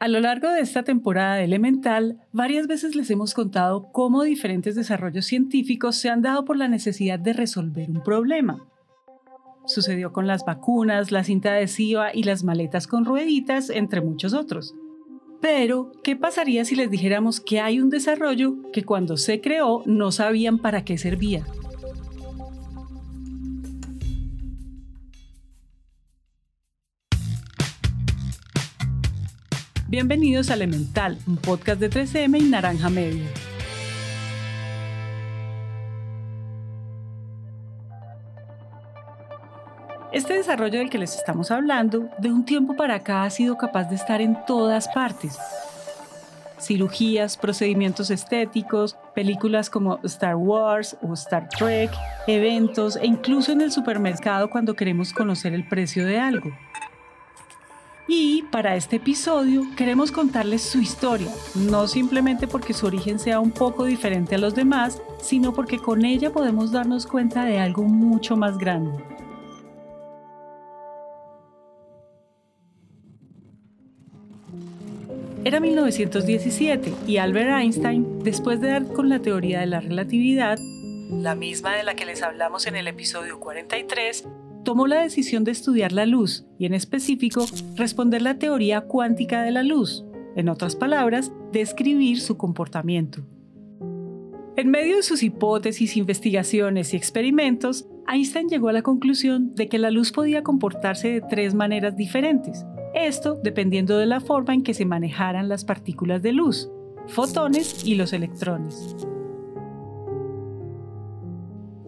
A lo largo de esta temporada de Elemental, varias veces les hemos contado cómo diferentes desarrollos científicos se han dado por la necesidad de resolver un problema. Sucedió con las vacunas, la cinta adhesiva y las maletas con rueditas, entre muchos otros. Pero, ¿qué pasaría si les dijéramos que hay un desarrollo que cuando se creó no sabían para qué servía? Bienvenidos a Elemental, un podcast de 3M y Naranja Media. Este desarrollo del que les estamos hablando, de un tiempo para acá ha sido capaz de estar en todas partes. Cirugías, procedimientos estéticos, películas como Star Wars o Star Trek, eventos e incluso en el supermercado cuando queremos conocer el precio de algo. Y para este episodio queremos contarles su historia, no simplemente porque su origen sea un poco diferente a los demás, sino porque con ella podemos darnos cuenta de algo mucho más grande. Era 1917 y Albert Einstein, después de dar con la teoría de la relatividad, la misma de la que les hablamos en el episodio 43, tomó la decisión de estudiar la luz y en específico responder la teoría cuántica de la luz, en otras palabras, describir su comportamiento. En medio de sus hipótesis, investigaciones y experimentos, Einstein llegó a la conclusión de que la luz podía comportarse de tres maneras diferentes, esto dependiendo de la forma en que se manejaran las partículas de luz, fotones y los electrones.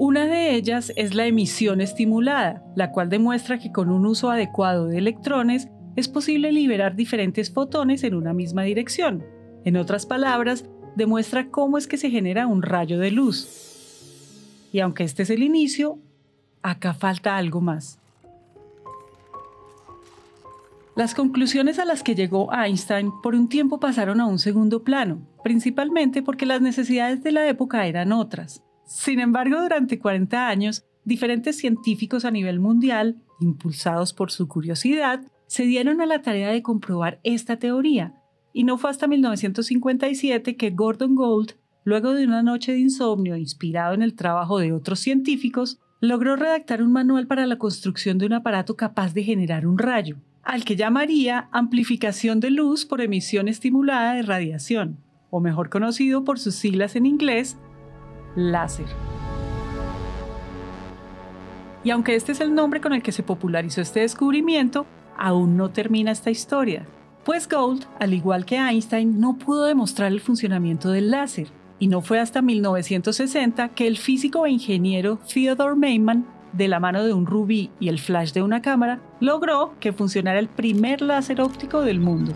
Una de ellas es la emisión estimulada, la cual demuestra que con un uso adecuado de electrones es posible liberar diferentes fotones en una misma dirección. En otras palabras, demuestra cómo es que se genera un rayo de luz. Y aunque este es el inicio, acá falta algo más. Las conclusiones a las que llegó Einstein por un tiempo pasaron a un segundo plano, principalmente porque las necesidades de la época eran otras. Sin embargo, durante 40 años, diferentes científicos a nivel mundial, impulsados por su curiosidad, se dieron a la tarea de comprobar esta teoría, y no fue hasta 1957 que Gordon Gould, luego de una noche de insomnio inspirado en el trabajo de otros científicos, logró redactar un manual para la construcción de un aparato capaz de generar un rayo, al que llamaría amplificación de luz por emisión estimulada de radiación, o mejor conocido por sus siglas en inglés, láser. Y aunque este es el nombre con el que se popularizó este descubrimiento, aún no termina esta historia, pues Gould, al igual que Einstein, no pudo demostrar el funcionamiento del láser, y no fue hasta 1960 que el físico e ingeniero Theodore Maiman, de la mano de un rubí y el flash de una cámara, logró que funcionara el primer láser óptico del mundo.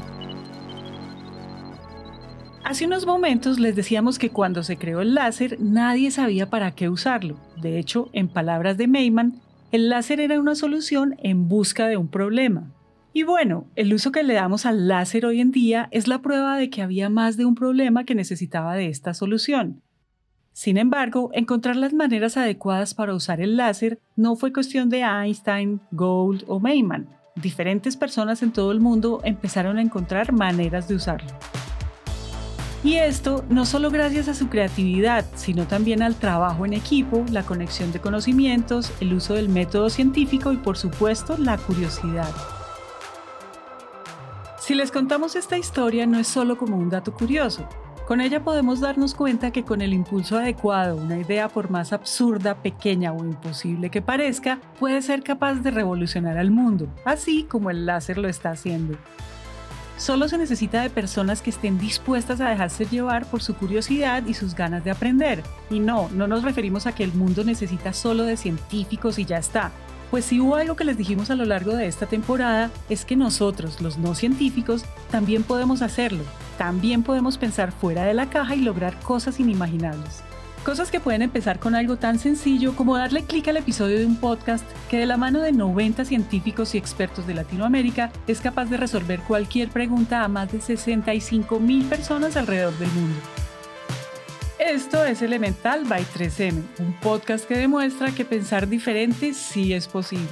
Hace unos momentos les decíamos que cuando se creó el láser nadie sabía para qué usarlo. De hecho, en palabras de Mayman, el láser era una solución en busca de un problema. Y bueno, el uso que le damos al láser hoy en día es la prueba de que había más de un problema que necesitaba de esta solución. Sin embargo, encontrar las maneras adecuadas para usar el láser no fue cuestión de Einstein, Gould o Mayman. Diferentes personas en todo el mundo empezaron a encontrar maneras de usarlo. Y esto no solo gracias a su creatividad, sino también al trabajo en equipo, la conexión de conocimientos, el uso del método científico y por supuesto la curiosidad. Si les contamos esta historia no es solo como un dato curioso, con ella podemos darnos cuenta que con el impulso adecuado, una idea por más absurda, pequeña o imposible que parezca, puede ser capaz de revolucionar al mundo, así como el láser lo está haciendo. Solo se necesita de personas que estén dispuestas a dejarse llevar por su curiosidad y sus ganas de aprender. Y no, no nos referimos a que el mundo necesita solo de científicos y ya está. Pues si hubo algo que les dijimos a lo largo de esta temporada, es que nosotros, los no científicos, también podemos hacerlo. También podemos pensar fuera de la caja y lograr cosas inimaginables. Cosas que pueden empezar con algo tan sencillo como darle clic al episodio de un podcast que de la mano de 90 científicos y expertos de Latinoamérica es capaz de resolver cualquier pregunta a más de 65 mil personas alrededor del mundo. Esto es Elemental by 3M, un podcast que demuestra que pensar diferente sí es posible.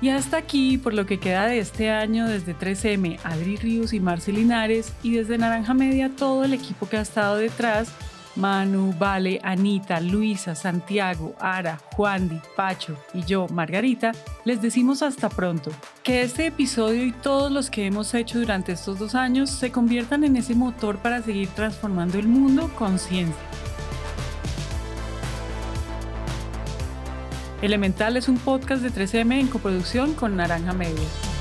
Y hasta aquí, por lo que queda de este año, desde 3M, Adri Ríos y Marcel Linares, y desde Naranja Media, todo el equipo que ha estado detrás, Manu, Vale, Anita, Luisa, Santiago, Ara, Juandi, Pacho y yo, Margarita, les decimos hasta pronto. Que este episodio y todos los que hemos hecho durante estos dos años se conviertan en ese motor para seguir transformando el mundo con ciencia. Elemental es un podcast de 3M en coproducción con Naranja Media.